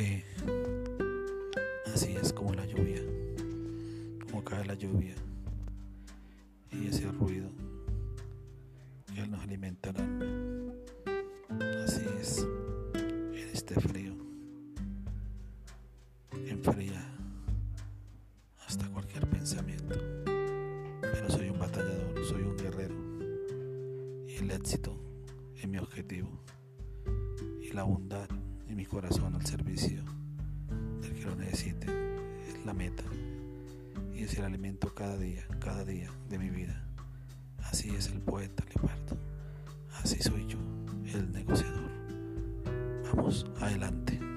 Eh, así es como la lluvia, como cae la lluvia y ese ruido que nos alimenta. Así es en este frío, enfría hasta cualquier pensamiento. Pero soy un batallador, soy un guerrero y el éxito es mi objetivo y la bondad en mi corazón al servicio del que lo necesite es la meta y es el alimento cada día, cada día de mi vida. Así es el poeta Leopardo, así soy yo, el negociador. Vamos, adelante.